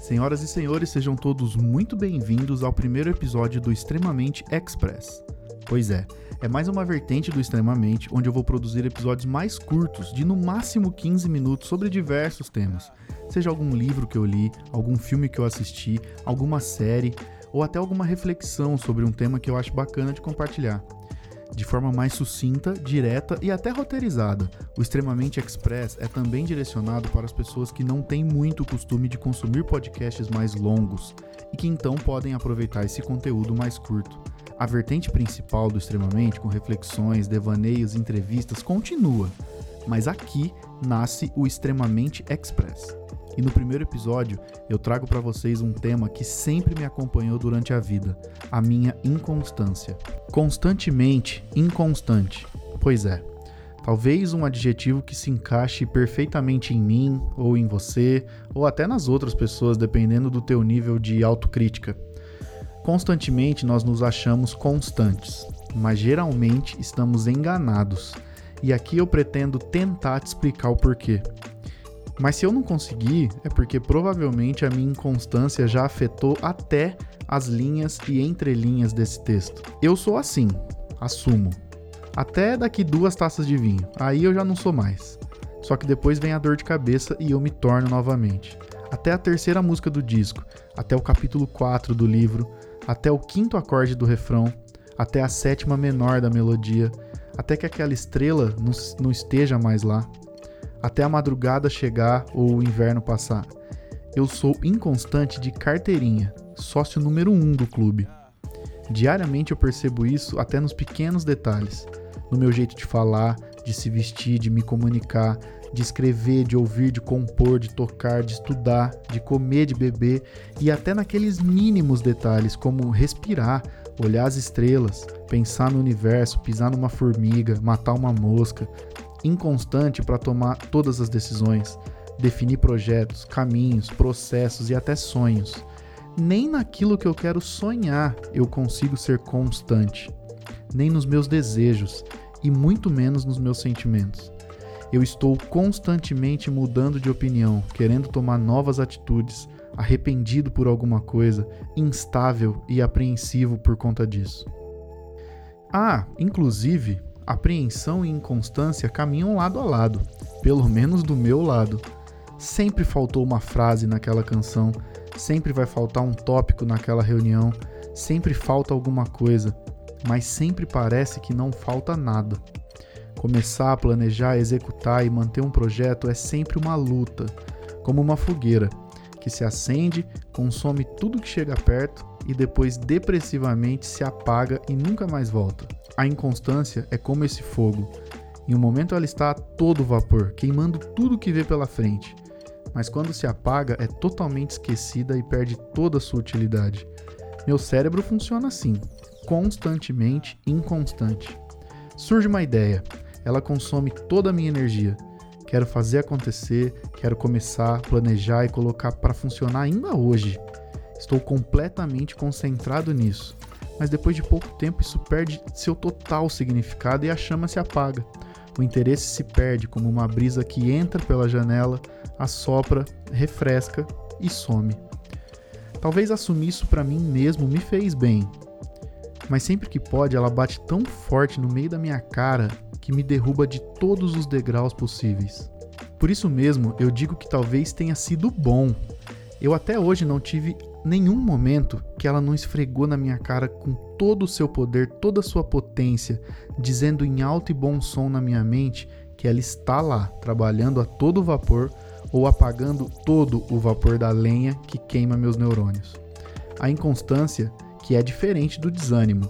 Senhoras e senhores, sejam todos muito bem-vindos ao primeiro episódio do Extremamente Express. Pois é, é mais uma vertente do Extremamente, onde eu vou produzir episódios mais curtos, de no máximo 15 minutos, sobre diversos temas. Seja algum livro que eu li, algum filme que eu assisti, alguma série, ou até alguma reflexão sobre um tema que eu acho bacana de compartilhar de forma mais sucinta, direta e até roteirizada. O Extremamente Express é também direcionado para as pessoas que não têm muito costume de consumir podcasts mais longos e que então podem aproveitar esse conteúdo mais curto. A vertente principal do Extremamente, com reflexões, devaneios, entrevistas, continua, mas aqui nasce o Extremamente Express. E no primeiro episódio, eu trago para vocês um tema que sempre me acompanhou durante a vida: a minha inconstância. Constantemente inconstante. Pois é. Talvez um adjetivo que se encaixe perfeitamente em mim, ou em você, ou até nas outras pessoas, dependendo do teu nível de autocrítica. Constantemente nós nos achamos constantes, mas geralmente estamos enganados. E aqui eu pretendo tentar te explicar o porquê. Mas se eu não conseguir, é porque provavelmente a minha inconstância já afetou até as linhas e entrelinhas desse texto. Eu sou assim, assumo. Até daqui duas taças de vinho, aí eu já não sou mais. Só que depois vem a dor de cabeça e eu me torno novamente. Até a terceira música do disco, até o capítulo 4 do livro, até o quinto acorde do refrão, até a sétima menor da melodia, até que aquela estrela não, não esteja mais lá até a madrugada chegar ou o inverno passar. Eu sou inconstante de carteirinha, sócio número um do clube. Diariamente eu percebo isso até nos pequenos detalhes, no meu jeito de falar, de se vestir, de me comunicar, de escrever, de ouvir, de compor, de tocar, de estudar, de comer, de beber e até naqueles mínimos detalhes como respirar, olhar as estrelas, pensar no universo, pisar numa formiga, matar uma mosca, inconstante para tomar todas as decisões, definir projetos, caminhos, processos e até sonhos. Nem naquilo que eu quero sonhar eu consigo ser constante, nem nos meus desejos e muito menos nos meus sentimentos. Eu estou constantemente mudando de opinião, querendo tomar novas atitudes, arrependido por alguma coisa, instável e apreensivo por conta disso. Ah, inclusive, apreensão e inconstância caminham lado a lado, pelo menos do meu lado. Sempre faltou uma frase naquela canção, sempre vai faltar um tópico naquela reunião, sempre falta alguma coisa, mas sempre parece que não falta nada. Começar planejar, executar e manter um projeto é sempre uma luta, como uma fogueira que se acende, consome tudo que chega perto e depois depressivamente se apaga e nunca mais volta. A inconstância é como esse fogo. Em um momento ela está a todo vapor, queimando tudo que vê pela frente. Mas quando se apaga, é totalmente esquecida e perde toda a sua utilidade. Meu cérebro funciona assim, constantemente inconstante. Surge uma ideia, ela consome toda a minha energia. Quero fazer acontecer, quero começar, planejar e colocar para funcionar ainda hoje. Estou completamente concentrado nisso mas depois de pouco tempo isso perde seu total significado e a chama se apaga. O interesse se perde como uma brisa que entra pela janela, assopra, refresca e some. Talvez assumir isso para mim mesmo me fez bem, mas sempre que pode ela bate tão forte no meio da minha cara que me derruba de todos os degraus possíveis. Por isso mesmo, eu digo que talvez tenha sido bom. Eu até hoje não tive nenhum momento que ela não esfregou na minha cara com todo o seu poder, toda a sua potência, dizendo em alto e bom som na minha mente que ela está lá, trabalhando a todo vapor ou apagando todo o vapor da lenha que queima meus neurônios. A inconstância, que é diferente do desânimo.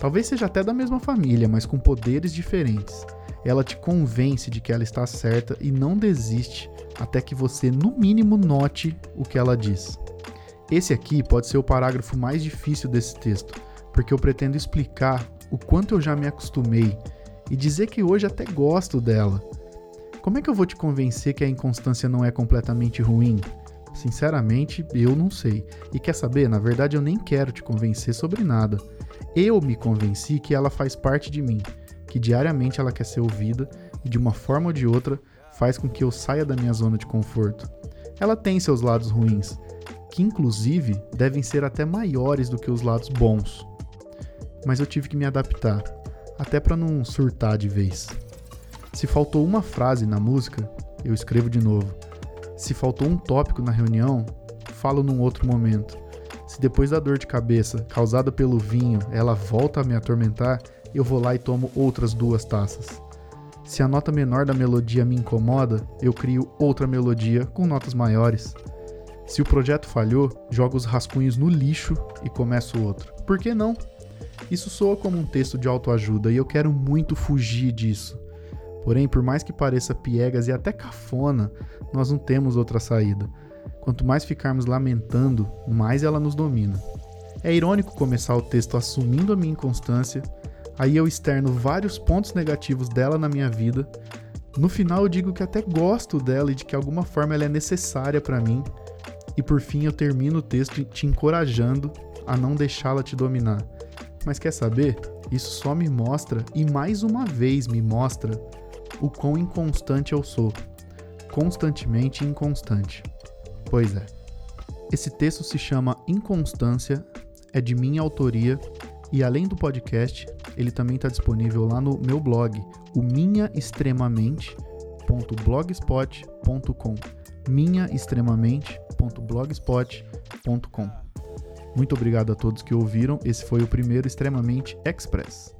Talvez seja até da mesma família, mas com poderes diferentes. Ela te convence de que ela está certa e não desiste até que você, no mínimo, note o que ela diz. Esse aqui pode ser o parágrafo mais difícil desse texto, porque eu pretendo explicar o quanto eu já me acostumei e dizer que hoje até gosto dela. Como é que eu vou te convencer que a inconstância não é completamente ruim? Sinceramente, eu não sei. E quer saber? Na verdade, eu nem quero te convencer sobre nada. Eu me convenci que ela faz parte de mim, que diariamente ela quer ser ouvida e de uma forma ou de outra faz com que eu saia da minha zona de conforto. Ela tem seus lados ruins, que inclusive devem ser até maiores do que os lados bons. Mas eu tive que me adaptar, até para não surtar de vez. Se faltou uma frase na música, eu escrevo de novo. Se faltou um tópico na reunião, falo num outro momento. Se depois da dor de cabeça causada pelo vinho ela volta a me atormentar, eu vou lá e tomo outras duas taças. Se a nota menor da melodia me incomoda, eu crio outra melodia com notas maiores. Se o projeto falhou, jogo os rascunhos no lixo e começo outro. Por que não? Isso soa como um texto de autoajuda e eu quero muito fugir disso. Porém, por mais que pareça piegas e até cafona, nós não temos outra saída. Quanto mais ficarmos lamentando, mais ela nos domina. É irônico começar o texto assumindo a minha inconstância, aí eu externo vários pontos negativos dela na minha vida. No final eu digo que até gosto dela e de que alguma forma ela é necessária para mim. E por fim eu termino o texto te encorajando a não deixá-la te dominar. Mas quer saber? Isso só me mostra e mais uma vez me mostra o quão inconstante eu sou. Constantemente inconstante. Pois é. Esse texto se chama Inconstância, é de minha autoria e além do podcast, ele também está disponível lá no meu blog, o minhaextremamente.blogspot.com. minhaextremamente.blogspot.com. Muito obrigado a todos que ouviram. Esse foi o primeiro Extremamente Express.